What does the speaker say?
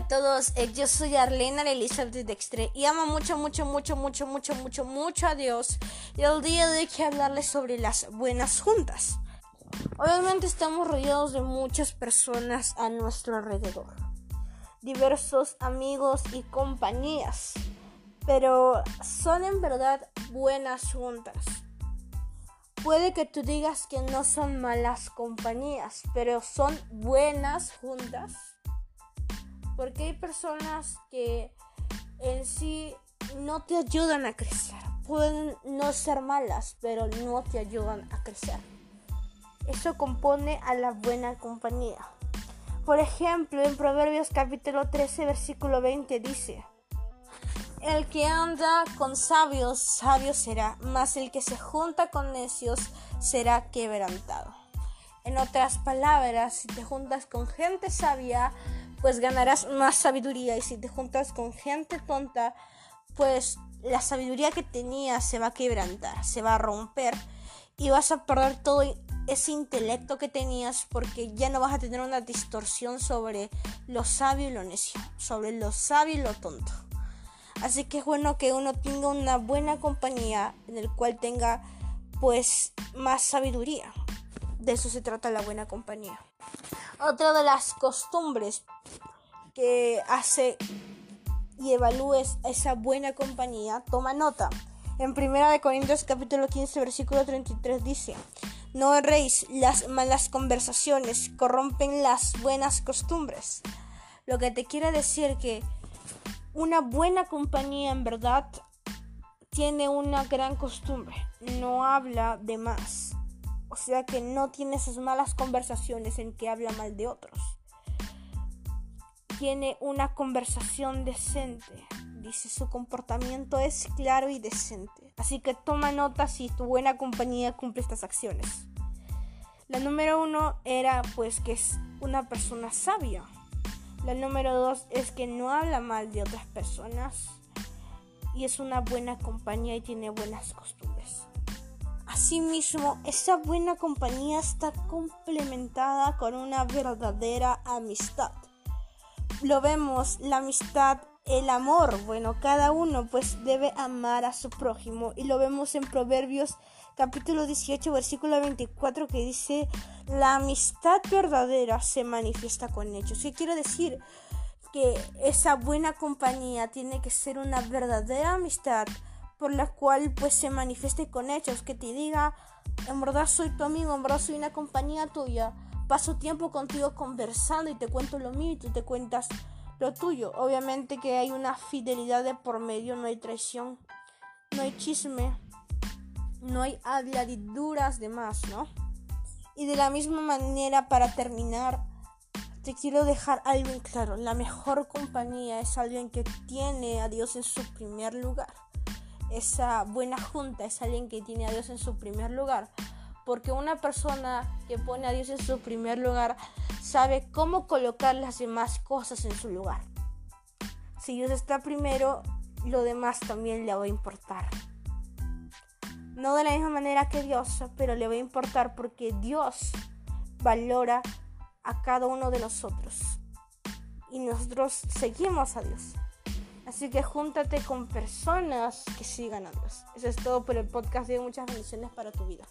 todos, eh, yo soy Arlena Elizabeth Dextre y amo mucho, mucho, mucho, mucho, mucho, mucho, mucho a Dios. Y el día de hoy quiero hablarles sobre las buenas juntas. Obviamente estamos rodeados de muchas personas a nuestro alrededor, diversos amigos y compañías, pero son en verdad buenas juntas. Puede que tú digas que no son malas compañías, pero son buenas juntas. Porque hay personas que en sí no te ayudan a crecer. Pueden no ser malas, pero no te ayudan a crecer. Eso compone a la buena compañía. Por ejemplo, en Proverbios capítulo 13, versículo 20 dice, El que anda con sabios, sabio será, mas el que se junta con necios será quebrantado. En otras palabras, si te juntas con gente sabia, pues ganarás más sabiduría. Y si te juntas con gente tonta, pues la sabiduría que tenías se va a quebrantar, se va a romper y vas a perder todo ese intelecto que tenías porque ya no vas a tener una distorsión sobre lo sabio y lo necio, sobre lo sabio y lo tonto. Así que es bueno que uno tenga una buena compañía en el cual tenga pues más sabiduría. De eso se trata la buena compañía. Otra de las costumbres que hace y evalúes esa buena compañía, toma nota. En 1 Corintios capítulo 15 versículo 33 dice, no erréis, las malas conversaciones corrompen las buenas costumbres. Lo que te quiere decir que una buena compañía en verdad tiene una gran costumbre, no habla de más. O sea que no tiene esas malas conversaciones en que habla mal de otros tiene una conversación decente. Dice, su comportamiento es claro y decente. Así que toma nota si tu buena compañía cumple estas acciones. La número uno era pues que es una persona sabia. La número dos es que no habla mal de otras personas y es una buena compañía y tiene buenas costumbres. Asimismo, esa buena compañía está complementada con una verdadera amistad lo vemos, la amistad, el amor. Bueno, cada uno pues debe amar a su prójimo y lo vemos en Proverbios capítulo 18 versículo 24 que dice, la amistad verdadera se manifiesta con hechos. ¿Qué quiere decir? Que esa buena compañía tiene que ser una verdadera amistad por la cual pues se manifieste con hechos, que te diga, en verdad soy tu amigo, en verdad soy una compañía tuya paso tiempo contigo conversando y te cuento lo mío y tú te cuentas lo tuyo. Obviamente que hay una fidelidad de por medio, no hay traición, no hay chisme, no hay habladuras de más, ¿no? Y de la misma manera, para terminar, te quiero dejar algo en claro. La mejor compañía es alguien que tiene a Dios en su primer lugar. Esa buena junta es alguien que tiene a Dios en su primer lugar. Porque una persona que pone a Dios en su primer lugar sabe cómo colocar las demás cosas en su lugar. Si Dios está primero, lo demás también le va a importar. No de la misma manera que Dios, pero le va a importar porque Dios valora a cada uno de nosotros. Y nosotros seguimos a Dios. Así que júntate con personas que sigan a Dios. Eso es todo por el podcast. De muchas bendiciones para tu vida.